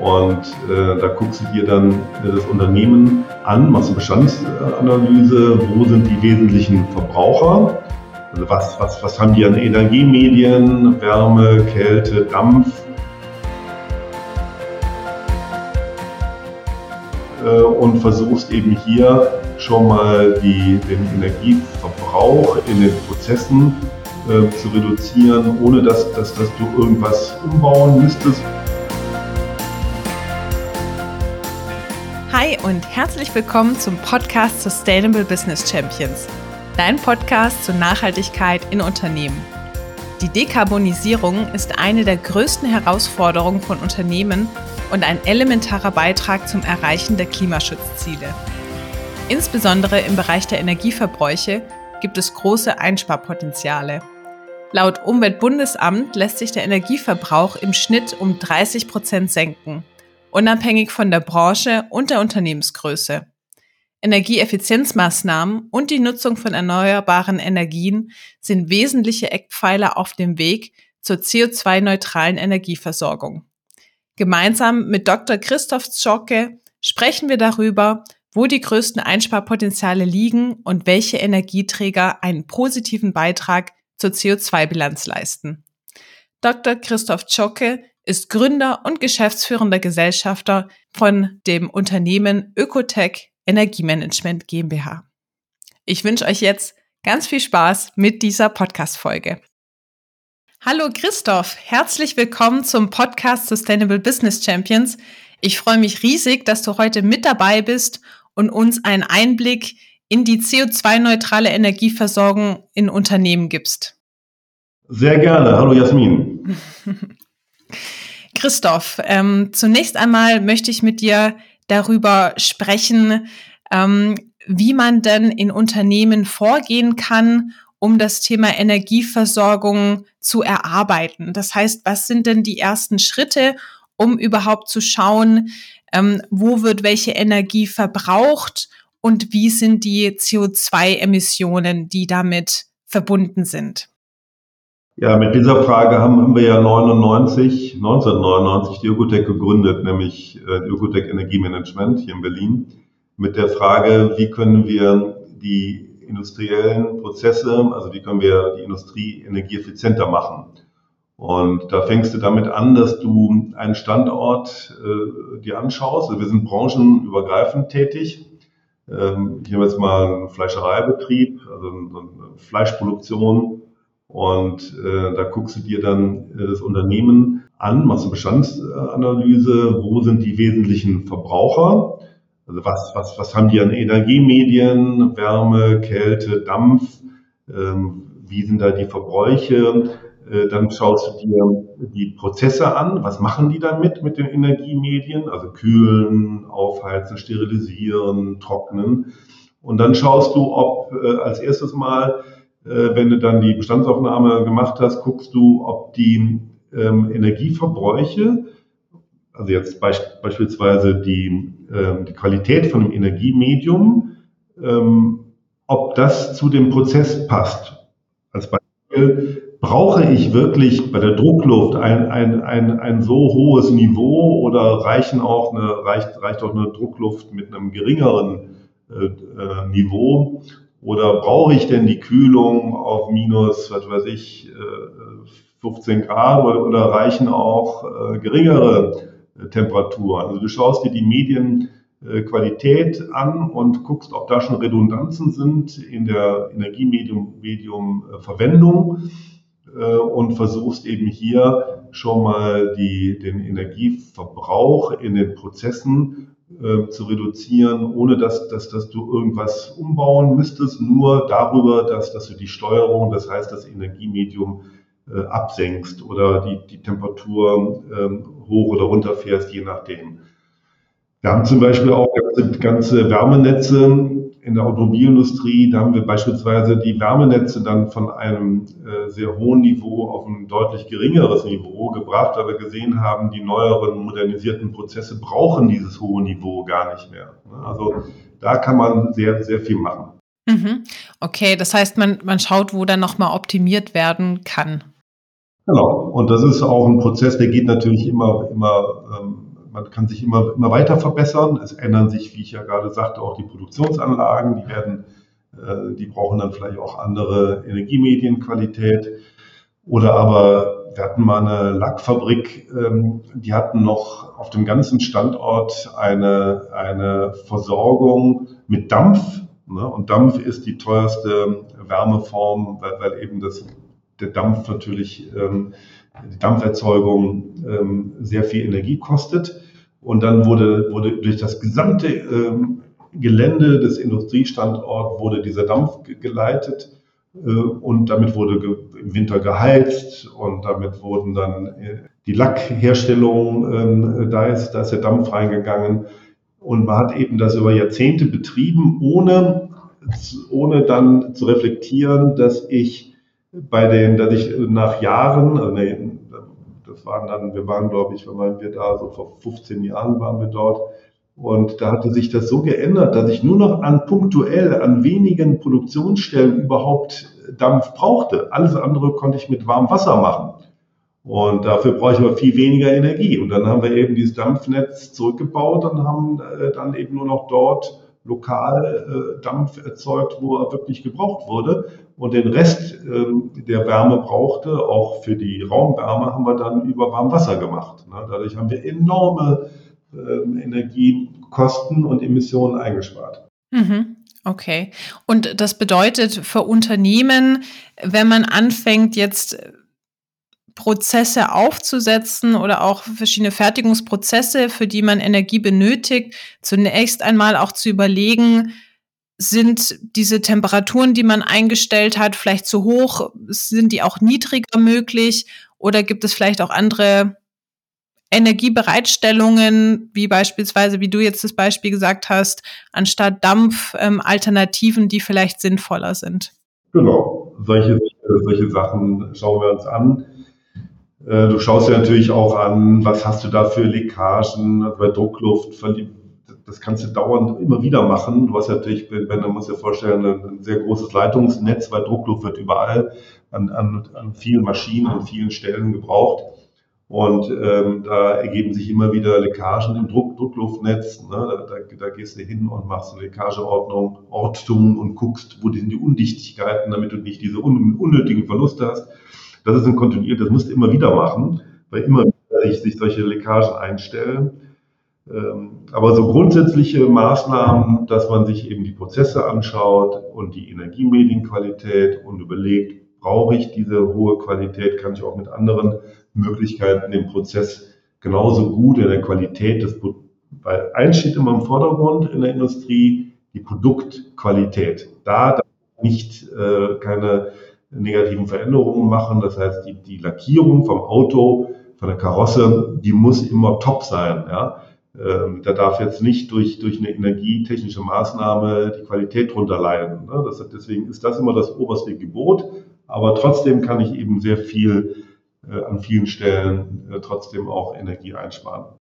Und äh, da guckst du dir dann äh, das Unternehmen an, machst eine Bestandsanalyse, wo sind die wesentlichen Verbraucher, also was, was, was haben die an Energiemedien, Wärme, Kälte, Dampf. Äh, und versuchst eben hier schon mal die, den Energieverbrauch in den Prozessen äh, zu reduzieren, ohne dass, dass, dass du irgendwas umbauen müsstest. Hi und herzlich willkommen zum Podcast Sustainable Business Champions, dein Podcast zur Nachhaltigkeit in Unternehmen. Die Dekarbonisierung ist eine der größten Herausforderungen von Unternehmen und ein elementarer Beitrag zum Erreichen der Klimaschutzziele. Insbesondere im Bereich der Energieverbräuche gibt es große Einsparpotenziale. Laut Umweltbundesamt lässt sich der Energieverbrauch im Schnitt um 30 Prozent senken unabhängig von der Branche und der Unternehmensgröße. Energieeffizienzmaßnahmen und die Nutzung von erneuerbaren Energien sind wesentliche Eckpfeiler auf dem Weg zur CO2-neutralen Energieversorgung. Gemeinsam mit Dr. Christoph Zschocke sprechen wir darüber, wo die größten Einsparpotenziale liegen und welche Energieträger einen positiven Beitrag zur CO2-Bilanz leisten. Dr. Christoph Zschocke ist Gründer und geschäftsführender Gesellschafter von dem Unternehmen Ökotech Energiemanagement GmbH. Ich wünsche euch jetzt ganz viel Spaß mit dieser Podcast-Folge. Hallo Christoph, herzlich willkommen zum Podcast Sustainable Business Champions. Ich freue mich riesig, dass du heute mit dabei bist und uns einen Einblick in die CO2-neutrale Energieversorgung in Unternehmen gibst. Sehr gerne. Hallo Jasmin. Christoph, ähm, zunächst einmal möchte ich mit dir darüber sprechen, ähm, wie man denn in Unternehmen vorgehen kann, um das Thema Energieversorgung zu erarbeiten. Das heißt, was sind denn die ersten Schritte, um überhaupt zu schauen, ähm, wo wird welche Energie verbraucht und wie sind die CO2-Emissionen, die damit verbunden sind? Ja, mit dieser Frage haben, wir ja 99, 1999 die Ökotech gegründet, nämlich äh, Ökotech Energiemanagement hier in Berlin, mit der Frage, wie können wir die industriellen Prozesse, also wie können wir die Industrie energieeffizienter machen. Und da fängst du damit an, dass du einen Standort äh, dir anschaust. Also wir sind branchenübergreifend tätig. Ähm, hier haben wir jetzt mal einen Fleischereibetrieb, also eine Fleischproduktion und äh, da guckst du dir dann äh, das Unternehmen an, machst eine Bestandsanalyse, wo sind die wesentlichen Verbraucher, also was, was, was haben die an Energiemedien, Wärme, Kälte, Dampf, ähm, wie sind da die Verbräuche, äh, dann schaust du dir die Prozesse an, was machen die damit mit den Energiemedien, also kühlen, aufheizen, sterilisieren, trocknen. Und dann schaust du, ob äh, als erstes mal wenn du dann die Bestandsaufnahme gemacht hast, guckst du, ob die ähm, Energieverbräuche, also jetzt beisp beispielsweise die, ähm, die Qualität von dem Energiemedium, ähm, ob das zu dem Prozess passt. Als Beispiel, brauche ich wirklich bei der Druckluft ein, ein, ein, ein so hohes Niveau oder reichen auch eine, reicht, reicht auch eine Druckluft mit einem geringeren äh, äh, Niveau? Oder brauche ich denn die Kühlung auf minus, was weiß ich, 15 äh, Grad oder, oder reichen auch äh, geringere äh, Temperaturen? Also du schaust dir die Medienqualität an und guckst, ob da schon Redundanzen sind in der Energiemedium-Verwendung und versuchst eben hier schon mal die, den Energieverbrauch in den Prozessen äh, zu reduzieren, ohne dass, dass, dass du irgendwas umbauen müsstest, nur darüber, dass, dass du die Steuerung, das heißt das Energiemedium äh, absenkst oder die, die Temperatur ähm, hoch oder runter fährst, je nachdem. Wir haben zum Beispiel auch ganze, ganze Wärmenetze, in der Automobilindustrie, da haben wir beispielsweise die Wärmenetze dann von einem äh, sehr hohen Niveau auf ein deutlich geringeres Niveau gebracht, weil wir gesehen haben, die neueren modernisierten Prozesse brauchen dieses hohe Niveau gar nicht mehr. Also da kann man sehr, sehr viel machen. Mhm. Okay, das heißt, man, man schaut, wo dann nochmal optimiert werden kann. Genau. Und das ist auch ein Prozess, der geht natürlich immer, immer ähm, man kann sich immer, immer weiter verbessern. Es ändern sich, wie ich ja gerade sagte, auch die Produktionsanlagen. Die werden, äh, die brauchen dann vielleicht auch andere Energiemedienqualität. Oder aber wir hatten mal eine Lackfabrik, ähm, die hatten noch auf dem ganzen Standort eine, eine Versorgung mit Dampf. Ne? Und Dampf ist die teuerste Wärmeform, weil, weil eben das, der Dampf natürlich ähm, die Dampferzeugung ähm, sehr viel Energie kostet. Und dann wurde, wurde durch das gesamte ähm, Gelände des Industriestandorts wurde dieser Dampf geleitet äh, und damit wurde im Winter geheizt und damit wurden dann äh, die Lackherstellung, ähm, da, ist, da ist der Dampf reingegangen und man hat eben das über Jahrzehnte betrieben, ohne, ohne dann zu reflektieren, dass ich bei den, dass ich nach Jahren, also nee, das waren dann, wir waren, glaube ich, wenn waren wir da, so vor 15 Jahren waren wir dort. Und da hatte sich das so geändert, dass ich nur noch an punktuell, an wenigen Produktionsstellen überhaupt Dampf brauchte. Alles andere konnte ich mit warmem Wasser machen. Und dafür brauche ich aber viel weniger Energie. Und dann haben wir eben dieses Dampfnetz zurückgebaut und haben äh, dann eben nur noch dort lokal äh, Dampf erzeugt, wo er wirklich gebraucht wurde. Und den Rest, ähm, der Wärme brauchte, auch für die Raumwärme, haben wir dann über Warmwasser gemacht. Ne? Dadurch haben wir enorme ähm, Energiekosten und Emissionen eingespart. Mhm. Okay. Und das bedeutet für Unternehmen, wenn man anfängt, jetzt Prozesse aufzusetzen oder auch verschiedene Fertigungsprozesse, für die man Energie benötigt, zunächst einmal auch zu überlegen, sind diese Temperaturen, die man eingestellt hat, vielleicht zu hoch? Sind die auch niedriger möglich? Oder gibt es vielleicht auch andere Energiebereitstellungen, wie beispielsweise, wie du jetzt das Beispiel gesagt hast, anstatt Dampf, ähm, Alternativen, die vielleicht sinnvoller sind? Genau, solche, solche Sachen schauen wir uns an. Äh, du schaust dir natürlich auch an, was hast du da für Leckagen bei Druckluft, das kannst du dauernd immer wieder machen. Du hast natürlich, wenn du musst dir vorstellen, ein sehr großes Leitungsnetz, weil Druckluft wird überall an, an, an vielen Maschinen, an vielen Stellen gebraucht. Und ähm, da ergeben sich immer wieder Leckagen im Druck, Druckluftnetz. Ne? Da, da, da, gehst du hin und machst eine Leckageordnung, Ortung und guckst, wo sind die Undichtigkeiten, damit du nicht diese un unnötigen Verluste hast. Das ist ein kontinuierlich, das musst du immer wieder machen, weil immer wieder sich solche Leckagen einstellen. Ähm, aber so grundsätzliche Maßnahmen, dass man sich eben die Prozesse anschaut und die Energiemedienqualität und überlegt, brauche ich diese hohe Qualität, kann ich auch mit anderen Möglichkeiten den Prozess genauso gut in der Qualität des, weil eins steht immer im Vordergrund in der Industrie, die Produktqualität. Da darf nicht äh, keine negativen Veränderungen machen. Das heißt, die, die Lackierung vom Auto, von der Karosse, die muss immer top sein. Ja? Ähm, da darf jetzt nicht durch, durch eine energietechnische Maßnahme die Qualität drunter leiden. Ne? Das, deswegen ist das immer das oberste Gebot. Aber trotzdem kann ich eben sehr viel äh, an vielen Stellen äh, trotzdem auch Energie einsparen.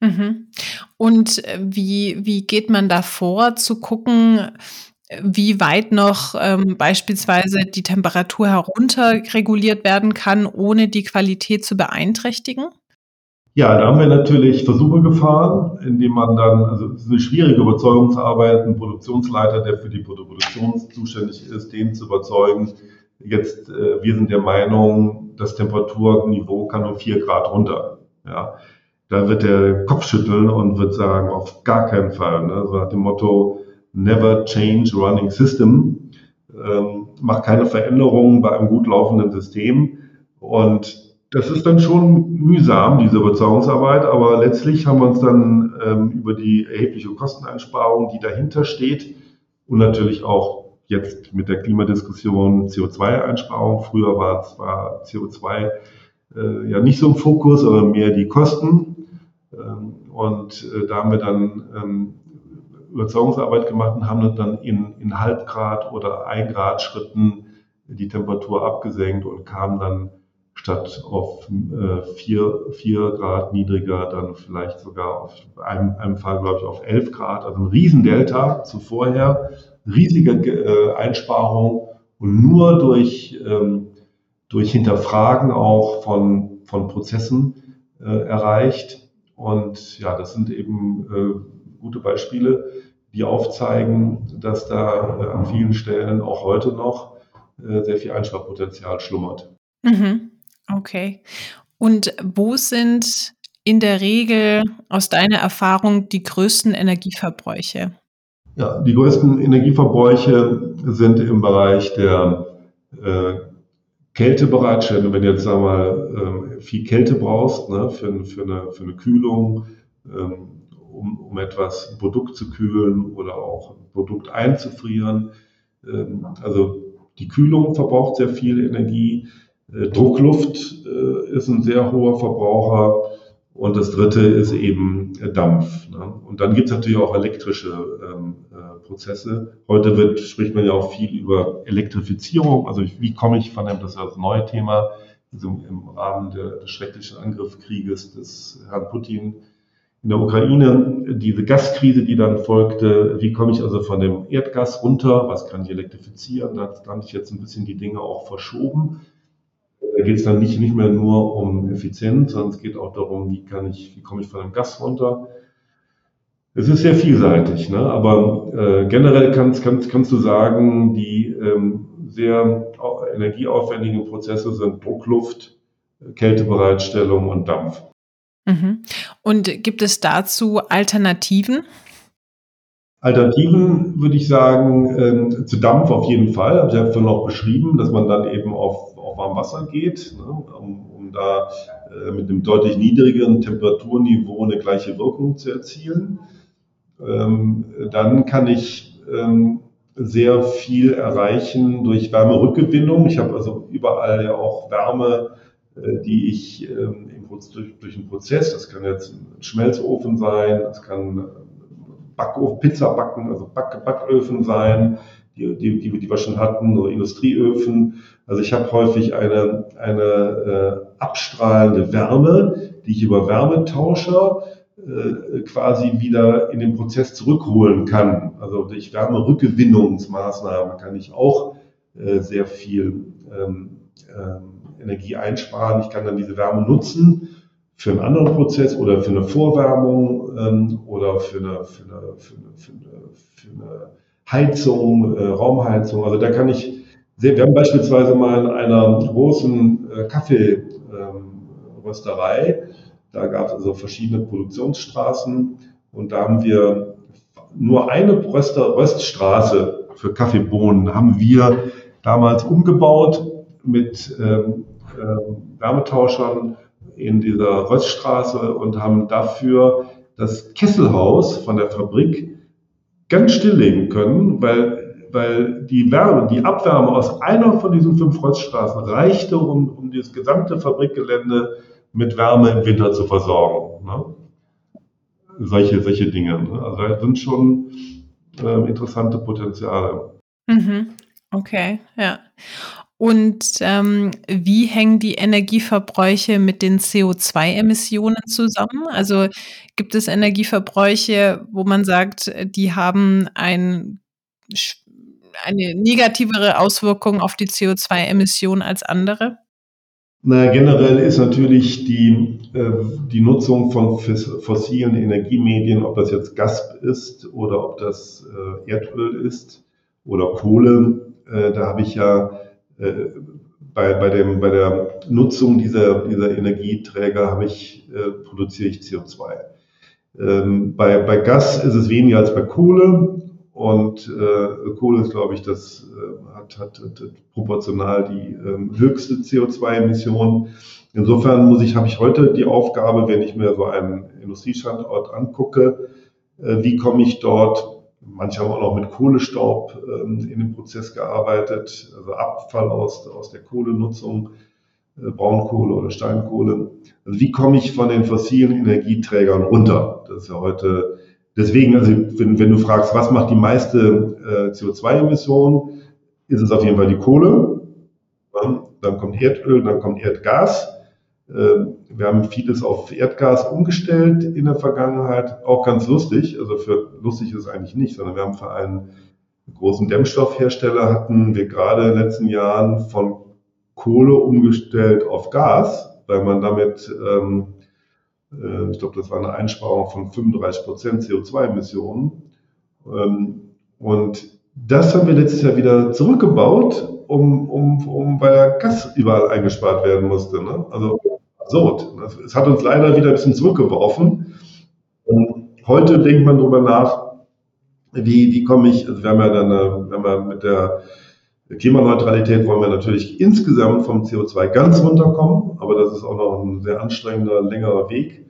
Mhm. Und äh, wie, wie geht man da vor, zu gucken, wie weit noch ähm, beispielsweise die Temperatur herunterreguliert werden kann, ohne die Qualität zu beeinträchtigen? Ja, da haben wir natürlich Versuche gefahren, indem man dann, also es ist eine schwierige Überzeugungsarbeit, einen Produktionsleiter, der für die Produktion zuständig ist, den zu überzeugen. Jetzt, äh, wir sind der Meinung, das Temperaturniveau kann um vier Grad runter. Ja, da wird der Kopf schütteln und wird sagen, auf gar keinen Fall. Ne? So nach dem Motto, never change running system. Ähm, macht keine Veränderungen bei einem gut laufenden System. Und das ist dann schon mühsam, diese Überzeugungsarbeit, aber letztlich haben wir uns dann ähm, über die erhebliche Kosteneinsparung, die dahinter steht und natürlich auch jetzt mit der Klimadiskussion CO2-Einsparung. Früher war zwar CO2 äh, ja nicht so im Fokus, aber mehr die Kosten. Ähm, und äh, da haben wir dann ähm, Überzeugungsarbeit gemacht und haben dann in, in Halbgrad oder ein Grad Schritten die Temperatur abgesenkt und kamen dann statt auf äh, vier, vier Grad niedriger, dann vielleicht sogar auf einem, einem Fall, glaube ich, auf elf Grad. Also ein Riesendelta zu vorher, riesige äh, Einsparung und nur durch, ähm, durch Hinterfragen auch von, von Prozessen äh, erreicht. Und ja, das sind eben äh, gute Beispiele, die aufzeigen, dass da äh, an vielen Stellen auch heute noch äh, sehr viel Einsparpotenzial schlummert. Mhm. Okay. Und wo sind in der Regel aus deiner Erfahrung die größten Energieverbräuche? Ja, die größten Energieverbräuche sind im Bereich der äh, Kältebereitstellung. Wenn du jetzt sag mal äh, viel Kälte brauchst ne, für, für, eine, für eine Kühlung, ähm, um, um etwas Produkt zu kühlen oder auch Produkt einzufrieren. Ähm, also die Kühlung verbraucht sehr viel Energie. Äh, Druckluft äh, ist ein sehr hoher Verbraucher. Und das dritte ist eben Dampf. Ne? Und dann gibt es natürlich auch elektrische ähm, äh, Prozesse. Heute wird, spricht man ja auch viel über Elektrifizierung. Also wie komme ich von dem, das ist das neue Thema, also im Rahmen der, des schrecklichen Angriffskrieges des Herrn Putin in der Ukraine, diese Gaskrise, die dann folgte, wie komme ich also von dem Erdgas runter, was kann ich elektrifizieren, da haben sich jetzt ein bisschen die Dinge auch verschoben. Da geht es dann nicht, nicht mehr nur um Effizienz, sondern es geht auch darum, wie kann ich, wie komme ich von dem Gas runter. Es ist sehr vielseitig, ne? aber äh, generell kannst, kannst, kannst du sagen, die ähm, sehr energieaufwendigen Prozesse sind Druckluft, Kältebereitstellung und Dampf. Mhm. Und gibt es dazu Alternativen? Alternativen würde ich sagen, äh, zu Dampf auf jeden Fall. Habe ich ja vorhin noch beschrieben, dass man dann eben auf, auf warm Wasser geht, ne, um, um, da äh, mit einem deutlich niedrigeren Temperaturniveau eine gleiche Wirkung zu erzielen. Ähm, dann kann ich ähm, sehr viel erreichen durch Wärmerückgewinnung. Ich habe also überall ja auch Wärme, äh, die ich ähm, durch, durch einen Prozess, das kann jetzt ein Schmelzofen sein, das kann Backofen, Pizza backen, also Back, Backöfen sein, die, die, die, die wir schon hatten, oder Industrieöfen. Also ich habe häufig eine, eine äh, abstrahlende Wärme, die ich über Wärmetauscher äh, quasi wieder in den Prozess zurückholen kann. Also durch Wärmerückgewinnungsmaßnahmen kann ich auch äh, sehr viel ähm, ähm, Energie einsparen. Ich kann dann diese Wärme nutzen für einen anderen Prozess oder für eine Vorwärmung ähm, oder für eine, für eine, für eine, für eine, für eine Heizung, äh, Raumheizung. Also da kann ich sehr, wir haben beispielsweise mal in einer großen äh, Kaffeerösterei, ähm, da gab es also verschiedene Produktionsstraßen und da haben wir nur eine Röster, Röststraße für Kaffeebohnen haben wir damals umgebaut mit ähm, äh, Wärmetauschern in dieser Röststraße und haben dafür das Kesselhaus von der Fabrik ganz stilllegen können, weil, weil die Wärme, die Abwärme aus einer von diesen fünf Röststraßen reichte, um, um das gesamte Fabrikgelände mit Wärme im Winter zu versorgen. Ne? Solche, solche Dinge. Ne? Also da sind schon äh, interessante Potenziale. Mhm. Okay, ja. Und ähm, wie hängen die Energieverbräuche mit den CO2-Emissionen zusammen? Also gibt es Energieverbräuche, wo man sagt, die haben ein, eine negativere Auswirkung auf die CO2-Emissionen als andere? Na, generell ist natürlich die, äh, die Nutzung von fossilen Energiemedien, ob das jetzt Gas ist oder ob das äh, Erdöl ist oder Kohle, äh, da habe ich ja bei, bei, dem, bei der Nutzung dieser, dieser Energieträger habe ich, äh, produziere ich CO2. Ähm, bei, bei Gas ist es weniger als bei Kohle und äh, Kohle ist, glaube ich, das äh, hat, hat, hat, proportional die äh, höchste CO2-Emission. Insofern muss ich, habe ich heute die Aufgabe, wenn ich mir so einen Industriestandort angucke, äh, wie komme ich dort Manche haben auch noch mit Kohlestaub ähm, in dem Prozess gearbeitet, also Abfall aus, aus der Kohlenutzung, äh, Braunkohle oder Steinkohle. Also wie komme ich von den fossilen Energieträgern runter? Das ist ja heute, deswegen, also wenn, wenn du fragst, was macht die meiste äh, CO2-Emission, ist es auf jeden Fall die Kohle. Dann kommt Erdöl, dann kommt Erdgas. Ähm, wir haben vieles auf Erdgas umgestellt in der Vergangenheit, auch ganz lustig. Also für lustig ist es eigentlich nicht, sondern wir haben für einen großen Dämmstoffhersteller hatten wir gerade in den letzten Jahren von Kohle umgestellt auf Gas, weil man damit ähm, äh, ich glaube, das war eine Einsparung von 35 Prozent CO2-Emissionen. Ähm, und das haben wir letztes Jahr wieder zurückgebaut, um, um, um weil Gas überall eingespart werden musste. Ne? Also absurd. Es hat uns leider wieder ein bisschen zurückgeworfen. Und heute denkt man darüber nach, wie, wie komme ich, also wir dann, wenn wir mit der Klimaneutralität wollen wir natürlich insgesamt vom CO2 ganz runterkommen, aber das ist auch noch ein sehr anstrengender, längerer Weg.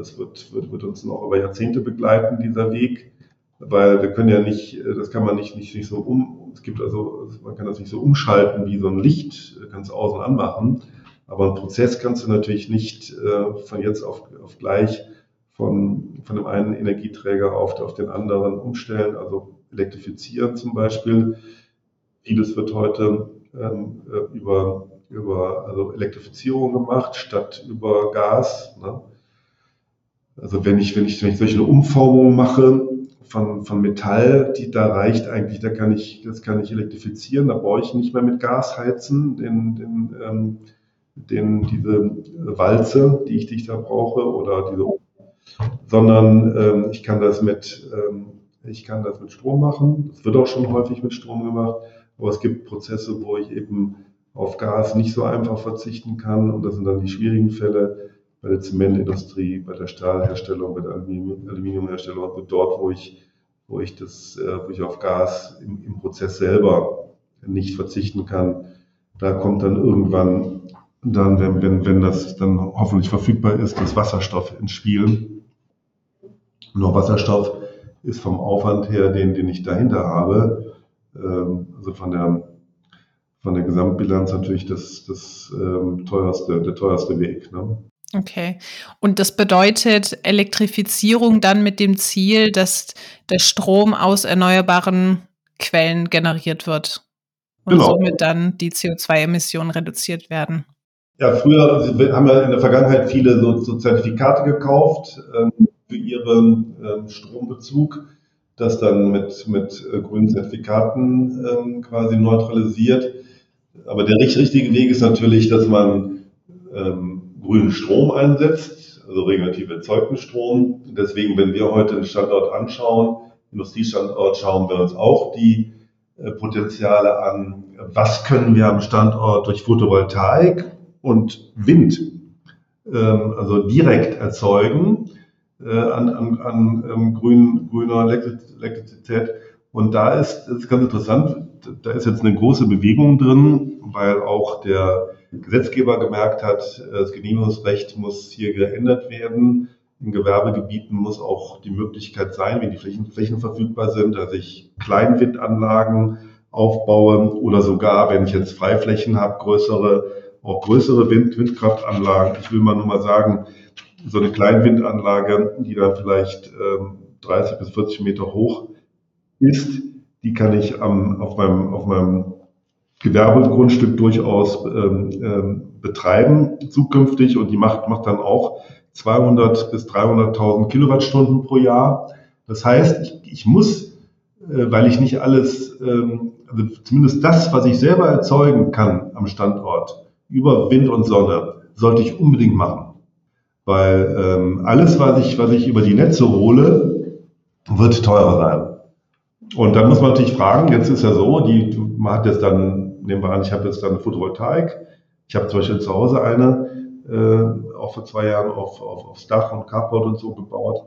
Es wird, wird, wird uns noch über Jahrzehnte begleiten, dieser Weg, weil wir können ja nicht, das kann man nicht, nicht, nicht so um, es gibt also, man kann das nicht so umschalten wie so ein Licht, kannst du außen anmachen, aber einen Prozess kannst du natürlich nicht äh, von jetzt auf, auf gleich von, von dem einen Energieträger auf, auf den anderen umstellen, also elektrifizieren zum Beispiel. Vieles wird heute ähm, äh, über, über also Elektrifizierung gemacht, statt über Gas. Ne? Also wenn ich, wenn ich, wenn ich solche Umformungen mache von, von Metall, die da reicht eigentlich, da kann ich, das kann ich elektrifizieren, da brauche ich nicht mehr mit Gas heizen, den, den, ähm, den, diese Walze, die ich, die ich da brauche, oder diese sondern ähm, ich kann das mit ähm, ich kann das mit Strom machen. Es wird auch schon häufig mit Strom gemacht, aber es gibt Prozesse, wo ich eben auf Gas nicht so einfach verzichten kann und das sind dann die schwierigen Fälle bei der Zementindustrie, bei der Stahlherstellung, bei der Aluminiumherstellung, also dort, wo ich wo ich das, äh, wo ich auf Gas im, im Prozess selber nicht verzichten kann. Da kommt dann irgendwann dann, wenn, wenn, wenn das dann hoffentlich verfügbar ist, das Wasserstoff ins Spiel. Nur Wasserstoff ist vom Aufwand her, den, den ich dahinter habe, ähm, also von der, von der Gesamtbilanz natürlich das, das ähm, teuerste, der teuerste Weg. Ne? Okay. Und das bedeutet Elektrifizierung dann mit dem Ziel, dass der Strom aus erneuerbaren Quellen generiert wird und genau. somit dann die CO2-Emissionen reduziert werden. Ja, früher haben wir in der Vergangenheit viele so, so Zertifikate gekauft. Ähm, für ihren ähm, Strombezug, das dann mit, mit äh, grünen Zertifikaten ähm, quasi neutralisiert. Aber der richtige Weg ist natürlich, dass man ähm, grünen Strom einsetzt, also regenerativ erzeugten Strom. Deswegen, wenn wir heute den Standort anschauen, Industriestandort, schauen wir uns auch die äh, Potenziale an. Was können wir am Standort durch Photovoltaik und Wind, ähm, also direkt erzeugen? äh, an, an, an ähm, grün, grüner Elektrizität. Und da ist, das ist ganz interessant, da ist jetzt eine große Bewegung drin, weil auch der Gesetzgeber gemerkt hat, das Genehmigungsrecht muss hier geändert werden. In Gewerbegebieten muss auch die Möglichkeit sein, wenn die Flächen, Flächen verfügbar sind, dass ich Kleinwindanlagen aufbaue oder sogar, wenn ich jetzt Freiflächen habe, größere, auch größere Wind, Windkraftanlagen. Ich will mal nur mal sagen, so eine Kleinwindanlage, die dann vielleicht ähm, 30 bis 40 Meter hoch ist, die kann ich ähm, auf meinem, auf meinem Gewerbegrundstück durchaus ähm, ähm, betreiben zukünftig und die macht, macht dann auch 200 bis 300.000 Kilowattstunden pro Jahr. Das heißt, ich, ich muss, äh, weil ich nicht alles, ähm, also zumindest das, was ich selber erzeugen kann am Standort über Wind und Sonne, sollte ich unbedingt machen. Weil ähm, alles, was ich, was ich über die Netze hole, wird teurer sein. Und dann muss man natürlich fragen, jetzt ist ja so, die, man hat jetzt dann, nehmen wir an, ich habe jetzt dann eine Photovoltaik. Ich habe zum Beispiel zu Hause eine, äh, auch vor zwei Jahren auf, auf, aufs Dach und Carport und so gebaut.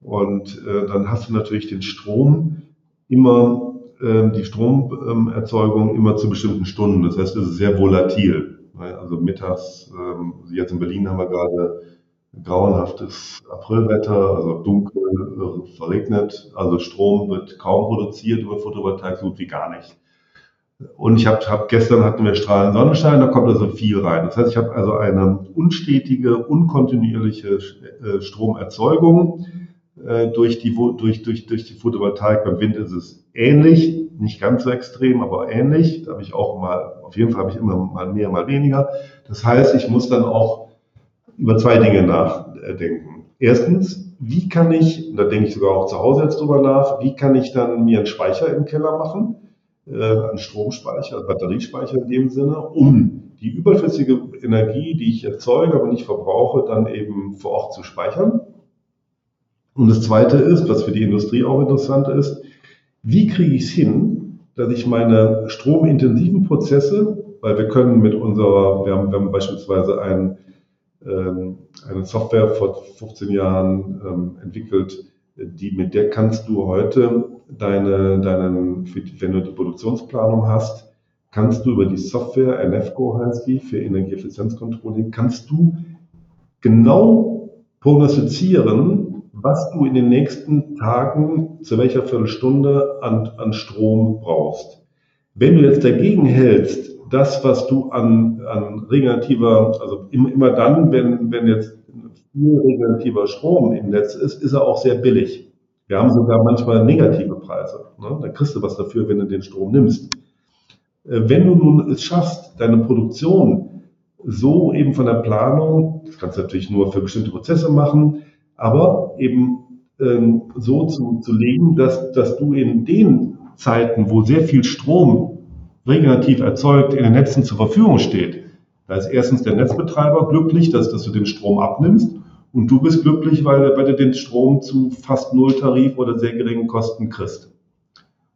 Und äh, dann hast du natürlich den Strom immer, äh, die Stromerzeugung immer zu bestimmten Stunden. Das heißt, es ist sehr volatil. Also mittags, äh, jetzt in Berlin haben wir gerade grauenhaftes Aprilwetter, also dunkel, verregnet. Also Strom wird kaum produziert über Photovoltaik, so gut wie gar nicht. Und ich habe hab, gestern hatten wir strahlenden Sonnenschein, da kommt also viel rein. Das heißt, ich habe also eine unstetige, unkontinuierliche äh, Stromerzeugung durch, die, durch, durch, durch die Photovoltaik. Beim Wind ist es ähnlich, nicht ganz so extrem, aber ähnlich. Da habe ich auch mal, auf jeden Fall habe ich immer mal mehr, mal weniger. Das heißt, ich muss dann auch über zwei Dinge nachdenken. Erstens, wie kann ich, da denke ich sogar auch zu Hause jetzt drüber nach, wie kann ich dann mir einen Speicher im Keller machen, äh, einen Stromspeicher, Batteriespeicher in dem Sinne, um die überflüssige Energie, die ich erzeuge, aber nicht verbrauche, dann eben vor Ort zu speichern. Und das Zweite ist, was für die Industrie auch interessant ist, wie kriege ich es hin, dass ich meine stromintensiven Prozesse, weil wir können mit unserer, wir haben, wir haben beispielsweise ein, ähm, eine Software vor 15 Jahren ähm, entwickelt, die, mit der kannst du heute deine, deinen, wenn du die Produktionsplanung hast, kannst du über die Software, NFCO heißt die, für Energieeffizienzcontrolling, kannst du genau prognostizieren, was du in den nächsten Tagen zu welcher Viertelstunde an, an Strom brauchst. Wenn du jetzt dagegen hältst, das, was du an, an regenerativer, also immer dann, wenn, wenn jetzt viel regenerativer Strom im Netz ist, ist er auch sehr billig. Wir haben sogar manchmal negative Preise. Ne? Da kriegst du was dafür, wenn du den Strom nimmst. Äh, wenn du nun es schaffst, deine Produktion so eben von der Planung, das kannst du natürlich nur für bestimmte Prozesse machen, aber eben ähm, so zu, zu legen, dass, dass du in den Zeiten, wo sehr viel Strom regenerativ erzeugt in den Netzen zur Verfügung steht, da ist erstens der Netzbetreiber glücklich, dass, dass du den Strom abnimmst und du bist glücklich, weil, weil du den Strom zu fast null Tarif oder sehr geringen Kosten kriegst.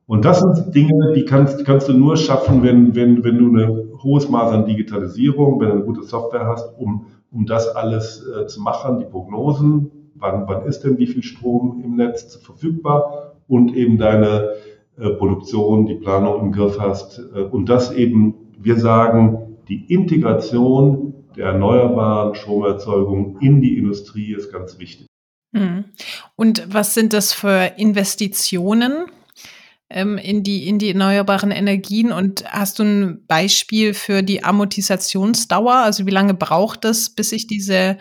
Und das sind Dinge, die kannst, kannst du nur schaffen, wenn, wenn, wenn du ein hohes Maß an Digitalisierung, wenn du eine gute Software hast, um, um das alles äh, zu machen, die Prognosen, wann, wann ist denn wie viel Strom im Netz verfügbar und eben deine äh, Produktion, die Planung im Griff hast. Äh, und das eben, wir sagen, die Integration der erneuerbaren Stromerzeugung in die Industrie ist ganz wichtig. Hm. Und was sind das für Investitionen ähm, in, die, in die erneuerbaren Energien? Und hast du ein Beispiel für die Amortisationsdauer? Also wie lange braucht es, bis sich diese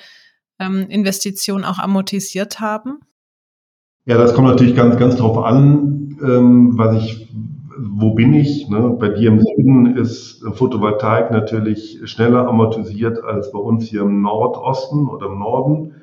ähm, Investitionen auch amortisiert haben? Ja, das kommt natürlich ganz, ganz drauf an, ähm, was ich wo bin ich? Ne? Bei dir im Süden ist Photovoltaik natürlich schneller amortisiert als bei uns hier im Nordosten oder im Norden.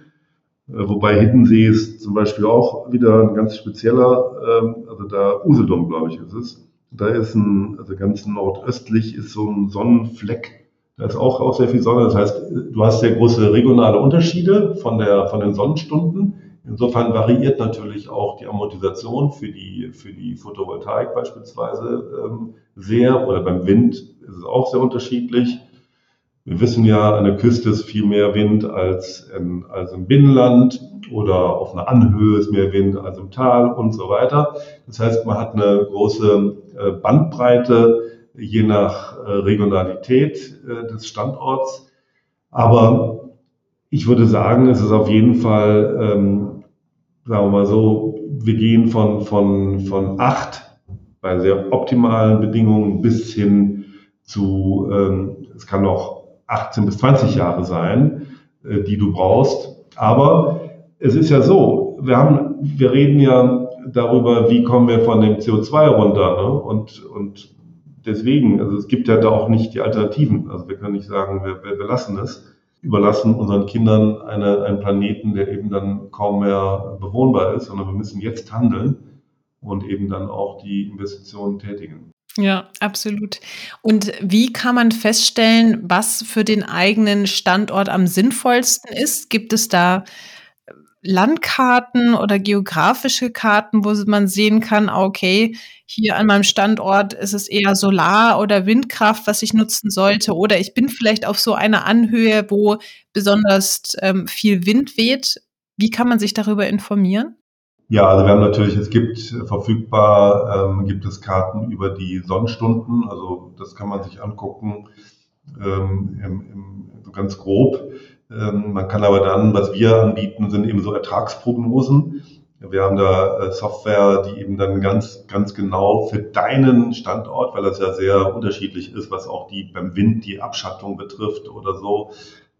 Äh, wobei Hiddensee ist zum Beispiel auch wieder ein ganz spezieller, ähm, also da Usedom, glaube ich, ist es. Da ist ein, also ganz nordöstlich ist so ein Sonnenfleck. Da ist auch, auch sehr viel Sonne. Das heißt, du hast sehr große regionale Unterschiede von der, von den Sonnenstunden. Insofern variiert natürlich auch die Amortisation für die, für die Photovoltaik beispielsweise ähm, sehr oder beim Wind ist es auch sehr unterschiedlich. Wir wissen ja, an der Küste ist viel mehr Wind als, in, als im Binnenland oder auf einer Anhöhe ist mehr Wind als im Tal und so weiter. Das heißt, man hat eine große äh, Bandbreite je nach äh, Regionalität äh, des Standorts. Aber ich würde sagen, es ist auf jeden Fall ähm, sagen wir mal so, wir gehen von, von, von acht bei sehr optimalen Bedingungen bis hin zu, ähm, es kann auch 18 bis 20 Jahre sein, äh, die du brauchst. Aber es ist ja so, wir haben, wir reden ja darüber, wie kommen wir von dem CO2 runter, ne? und, und deswegen, also es gibt ja da auch nicht die Alternativen. Also wir können nicht sagen, wir, wir, wir lassen es überlassen unseren Kindern eine, einen Planeten, der eben dann kaum mehr bewohnbar ist, sondern wir müssen jetzt handeln und eben dann auch die Investitionen tätigen. Ja, absolut. Und wie kann man feststellen, was für den eigenen Standort am sinnvollsten ist? Gibt es da Landkarten oder geografische Karten, wo man sehen kann, ah, okay, hier an meinem Standort ist es eher Solar- oder Windkraft, was ich nutzen sollte, oder ich bin vielleicht auf so einer Anhöhe, wo besonders ähm, viel Wind weht. Wie kann man sich darüber informieren? Ja, also wir haben natürlich, es gibt verfügbar, ähm, gibt es Karten über die Sonnenstunden, also das kann man sich angucken, ähm, im, im, ganz grob. Ähm, man kann aber dann, was wir anbieten, sind eben so Ertragsprognosen. Wir haben da äh, Software, die eben dann ganz, ganz genau für deinen Standort, weil das ja sehr unterschiedlich ist, was auch die beim Wind die Abschattung betrifft oder so,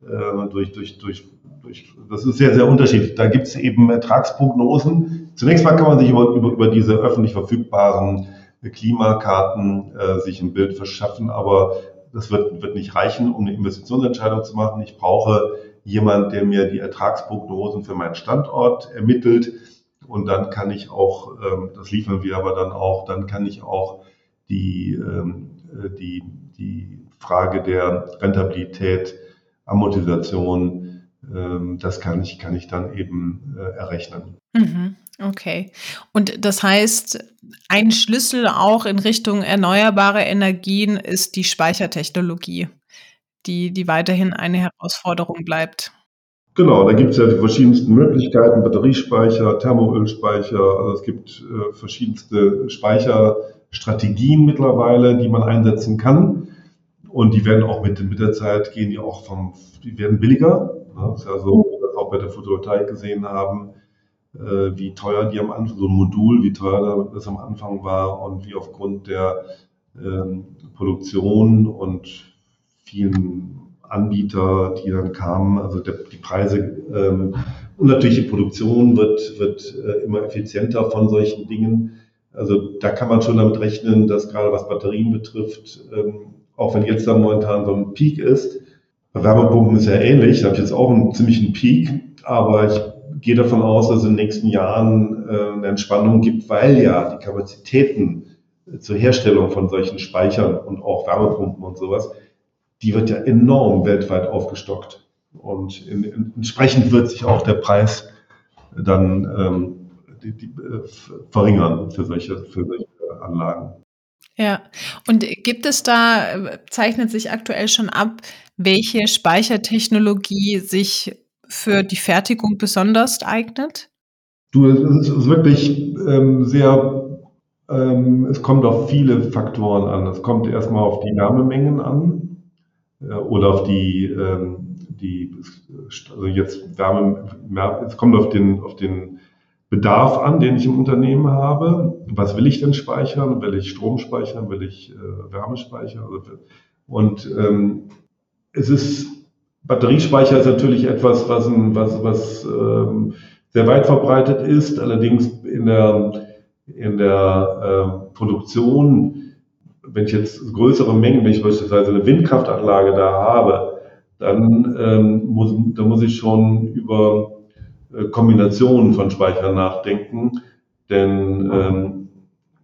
äh, durch, durch, durch, durch, das ist sehr, sehr unterschiedlich. Da gibt es eben Ertragsprognosen. Zunächst mal kann man sich über, über, über diese öffentlich verfügbaren Klimakarten äh, sich ein Bild verschaffen, aber das wird, wird nicht reichen, um eine Investitionsentscheidung zu machen. Ich brauche jemand, der mir die Ertragsprognosen für meinen Standort ermittelt. Und dann kann ich auch, ähm, das liefern wir aber dann auch, dann kann ich auch die, ähm, äh, die, die Frage der Rentabilität, Amortisation, ähm, das kann ich, kann ich dann eben äh, errechnen. Mhm. Okay. Und das heißt, ein Schlüssel auch in Richtung erneuerbare Energien ist die Speichertechnologie, die, die weiterhin eine Herausforderung bleibt. Genau, da gibt es ja die verschiedensten Möglichkeiten, Batteriespeicher, Thermoölspeicher, also es gibt äh, verschiedenste Speicherstrategien mittlerweile, die man einsetzen kann. Und die werden auch mit, mit der Zeit gehen die auch vom, die werden billiger. Ne? Das ist ja so, wie wir das auch bei der Photovoltaik gesehen haben wie teuer die am Anfang, so ein Modul, wie teuer das am Anfang war und wie aufgrund der ähm, Produktion und vielen Anbieter, die dann kamen, also der, die Preise ähm, und natürlich die Produktion wird, wird äh, immer effizienter von solchen Dingen. Also da kann man schon damit rechnen, dass gerade was Batterien betrifft, ähm, auch wenn jetzt da momentan so ein Peak ist, bei Wärmepumpen ist ja ähnlich, da habe ich jetzt auch einen ziemlichen Peak, aber ich gehe davon aus, dass es in den nächsten Jahren äh, eine Entspannung gibt, weil ja die Kapazitäten äh, zur Herstellung von solchen Speichern und auch Wärmepumpen und sowas, die wird ja enorm weltweit aufgestockt. Und entsprechend wird sich auch der Preis dann ähm, die, die, äh, verringern für solche, für solche Anlagen. Ja, und gibt es da, äh, zeichnet sich aktuell schon ab, welche Speichertechnologie sich für die Fertigung besonders eignet? Du, es ist wirklich ähm, sehr, ähm, es kommt auf viele Faktoren an. Es kommt erstmal auf die Wärmemengen an äh, oder auf die, ähm, die, also jetzt Wärme, es kommt auf den, auf den Bedarf an, den ich im Unternehmen habe. Was will ich denn speichern? Will ich Strom speichern? Will ich äh, Wärme speichern? Und ähm, es ist Batteriespeicher ist natürlich etwas, was, was, was ähm, sehr weit verbreitet ist, allerdings in der, in der äh, Produktion, wenn ich jetzt größere Mengen, wenn ich beispielsweise eine Windkraftanlage da habe, dann, ähm, muss, dann muss ich schon über äh, Kombinationen von Speichern nachdenken, denn ähm,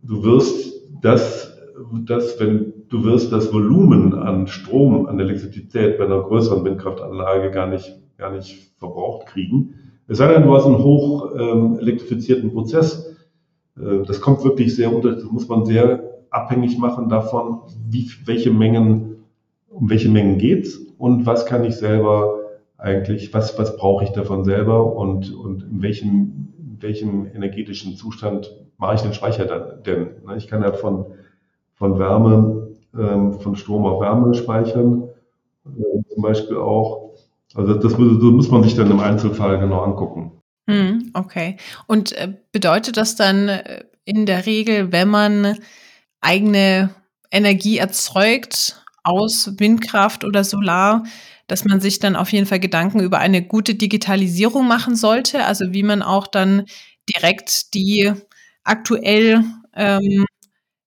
du wirst das, das, wenn du wirst das Volumen an Strom, an Elektrizität bei einer größeren Windkraftanlage gar nicht, gar nicht verbraucht kriegen. Es sei denn, du hast einen hoch ähm, elektrifizierten Prozess. Äh, das kommt wirklich sehr unter, das muss man sehr abhängig machen davon, wie, welche Mengen, um welche Mengen geht's und was kann ich selber eigentlich, was, was brauche ich davon selber und, und in welchem, welchem energetischen Zustand mache ich den Speicher dann denn? Ne, ich kann ja von, von Wärme von Strom auf Wärme speichern, äh, zum Beispiel auch. Also das, das, muss man sich dann im Einzelfall genau angucken. Hm, okay. Und äh, bedeutet das dann äh, in der Regel, wenn man eigene Energie erzeugt aus Windkraft oder Solar, dass man sich dann auf jeden Fall Gedanken über eine gute Digitalisierung machen sollte, also wie man auch dann direkt die aktuell ähm,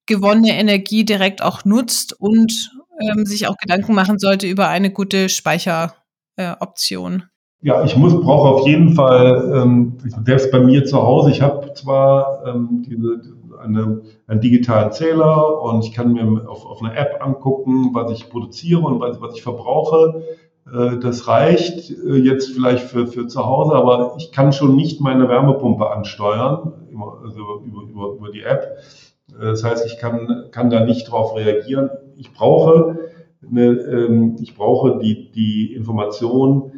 gewonnene Energie direkt auch nutzt und ähm, sich auch Gedanken machen sollte über eine gute Speicheroption. Äh, ja, ich muss brauche auf jeden Fall, ähm, selbst bei mir zu Hause, ich habe zwar ähm, diese, eine, einen digitalen Zähler und ich kann mir auf, auf einer App angucken, was ich produziere und was, was ich verbrauche. Äh, das reicht äh, jetzt vielleicht für, für zu Hause, aber ich kann schon nicht meine Wärmepumpe ansteuern, also über, über, über die App. Das heißt, ich kann, kann da nicht darauf reagieren. Ich brauche, eine, ähm, ich brauche die, die Information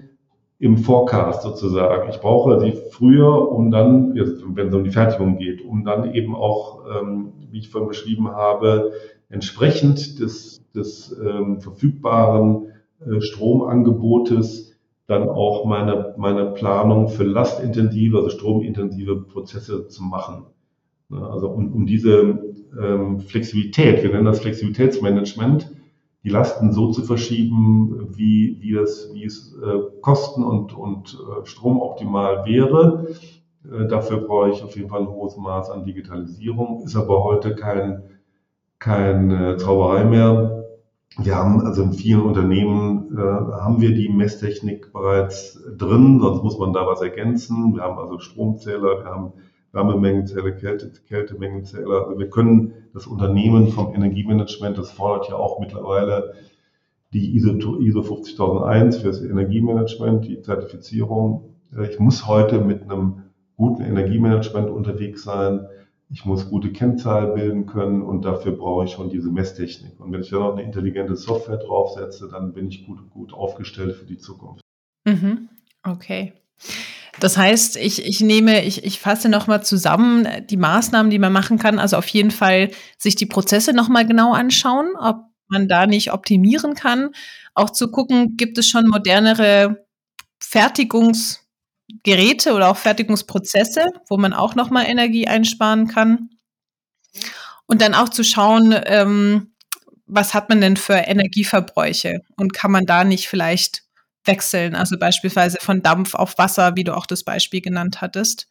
im Forecast sozusagen. Ich brauche sie früher, um dann, wenn es um die Fertigung geht, um dann eben auch, ähm, wie ich vorhin beschrieben habe, entsprechend des, des ähm, verfügbaren äh, Stromangebotes dann auch meine, meine Planung für lastintensive, also stromintensive Prozesse zu machen. Ne, also um, um diese ähm, Flexibilität, wir nennen das Flexibilitätsmanagement, die Lasten so zu verschieben, wie, wie, das, wie es äh, kosten- und, und äh, stromoptimal wäre. Äh, dafür brauche ich auf jeden Fall ein hohes Maß an Digitalisierung, ist aber heute kein, keine Zauberei mehr. Wir haben also in vielen Unternehmen äh, haben wir die Messtechnik bereits drin, sonst muss man da was ergänzen. Wir haben also Stromzähler, wir haben Wärmemengenzähler, Kälte, Kältemengenzähler. Also wir können das Unternehmen vom Energiemanagement, das fordert ja auch mittlerweile die ISO, ISO 50001 für das Energiemanagement, die Zertifizierung. Ich muss heute mit einem guten Energiemanagement unterwegs sein. Ich muss gute Kennzahlen bilden können und dafür brauche ich schon diese Messtechnik. Und wenn ich da noch eine intelligente Software draufsetze, dann bin ich gut, gut aufgestellt für die Zukunft. Mhm. Okay. Das heißt, ich, ich nehme, ich, ich fasse nochmal zusammen die Maßnahmen, die man machen kann. Also auf jeden Fall sich die Prozesse nochmal genau anschauen, ob man da nicht optimieren kann. Auch zu gucken, gibt es schon modernere Fertigungsgeräte oder auch Fertigungsprozesse, wo man auch nochmal Energie einsparen kann. Und dann auch zu schauen, ähm, was hat man denn für Energieverbräuche und kann man da nicht vielleicht wechseln, also beispielsweise von Dampf auf Wasser, wie du auch das Beispiel genannt hattest?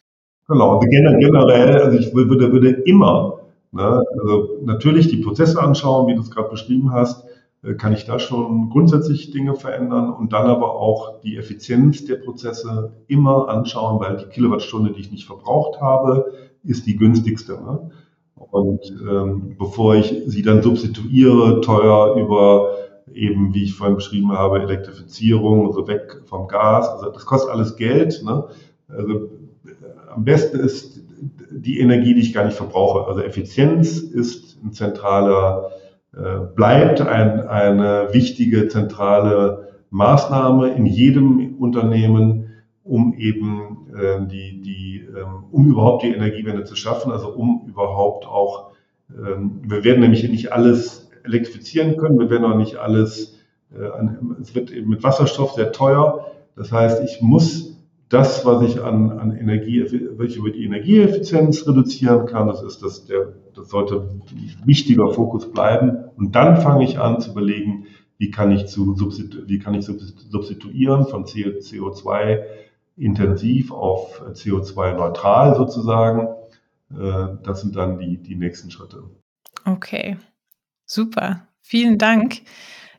Genau, also generell, also ich würde, würde immer, ne, also natürlich die Prozesse anschauen, wie du es gerade beschrieben hast, äh, kann ich da schon grundsätzlich Dinge verändern und dann aber auch die Effizienz der Prozesse immer anschauen, weil die Kilowattstunde, die ich nicht verbraucht habe, ist die günstigste. Ne? Und ähm, bevor ich sie dann substituiere, teuer über eben, wie ich vorhin beschrieben habe, Elektrifizierung, also weg vom Gas. Also das kostet alles Geld. Ne? Also äh, am besten ist die Energie, die ich gar nicht verbrauche. Also Effizienz ist ein zentraler, äh, bleibt ein, eine wichtige zentrale Maßnahme in jedem Unternehmen, um eben äh, die, die, ähm, um überhaupt die Energiewende zu schaffen, also um überhaupt auch, ähm, wir werden nämlich nicht alles elektrifizieren können. Wir werden auch nicht alles, äh, es wird eben mit Wasserstoff sehr teuer. Das heißt, ich muss das, was ich an, an Energie, welche über die Energieeffizienz reduzieren kann, das ist das, der, das sollte wichtiger Fokus bleiben. Und dann fange ich an zu überlegen, wie kann ich, zu, wie kann ich substituieren von CO2 intensiv auf CO2 neutral sozusagen. Äh, das sind dann die, die nächsten Schritte. Okay. Super. Vielen Dank,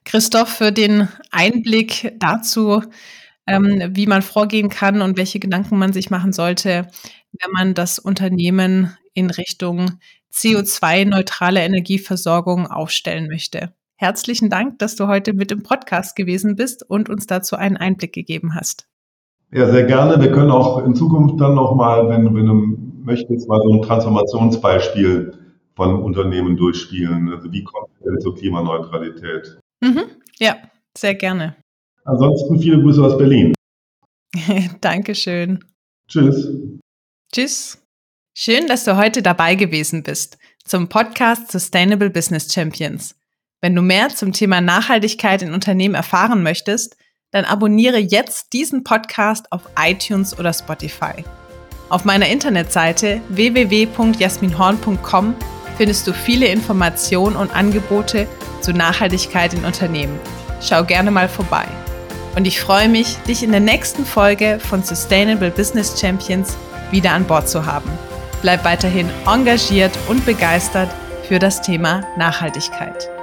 Christoph, für den Einblick dazu, ähm, wie man vorgehen kann und welche Gedanken man sich machen sollte, wenn man das Unternehmen in Richtung CO2-neutrale Energieversorgung aufstellen möchte. Herzlichen Dank, dass du heute mit im Podcast gewesen bist und uns dazu einen Einblick gegeben hast. Ja, sehr gerne. Wir können auch in Zukunft dann nochmal, wenn, wenn du möchtest, mal so ein Transformationsbeispiel von Unternehmen durchspielen. Also wie kommt es zur Klimaneutralität? Mhm. Ja, sehr gerne. Ansonsten viele Grüße aus Berlin. Dankeschön. Tschüss. Tschüss. Schön, dass du heute dabei gewesen bist zum Podcast Sustainable Business Champions. Wenn du mehr zum Thema Nachhaltigkeit in Unternehmen erfahren möchtest, dann abonniere jetzt diesen Podcast auf iTunes oder Spotify. Auf meiner Internetseite www.jasminhorn.com findest du viele Informationen und Angebote zu Nachhaltigkeit in Unternehmen. Schau gerne mal vorbei. Und ich freue mich, dich in der nächsten Folge von Sustainable Business Champions wieder an Bord zu haben. Bleib weiterhin engagiert und begeistert für das Thema Nachhaltigkeit.